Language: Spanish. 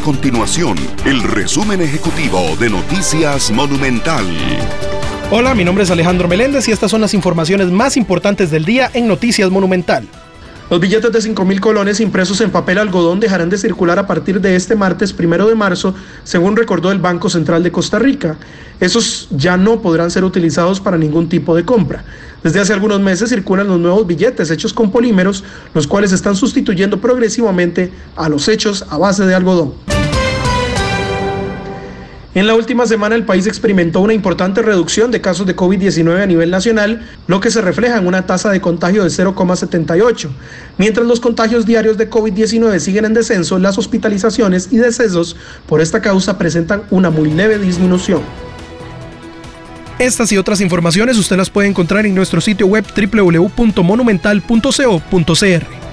continuación el resumen ejecutivo de Noticias Monumental. Hola, mi nombre es Alejandro Meléndez y estas son las informaciones más importantes del día en Noticias Monumental. Los billetes de 5 mil colones impresos en papel algodón dejarán de circular a partir de este martes primero de marzo, según recordó el Banco Central de Costa Rica. Esos ya no podrán ser utilizados para ningún tipo de compra. Desde hace algunos meses circulan los nuevos billetes hechos con polímeros, los cuales están sustituyendo progresivamente a los hechos a base de algodón. En la última semana el país experimentó una importante reducción de casos de COVID-19 a nivel nacional, lo que se refleja en una tasa de contagio de 0,78. Mientras los contagios diarios de COVID-19 siguen en descenso, las hospitalizaciones y decesos por esta causa presentan una muy leve disminución. Estas y otras informaciones usted las puede encontrar en nuestro sitio web www.monumental.co.cr.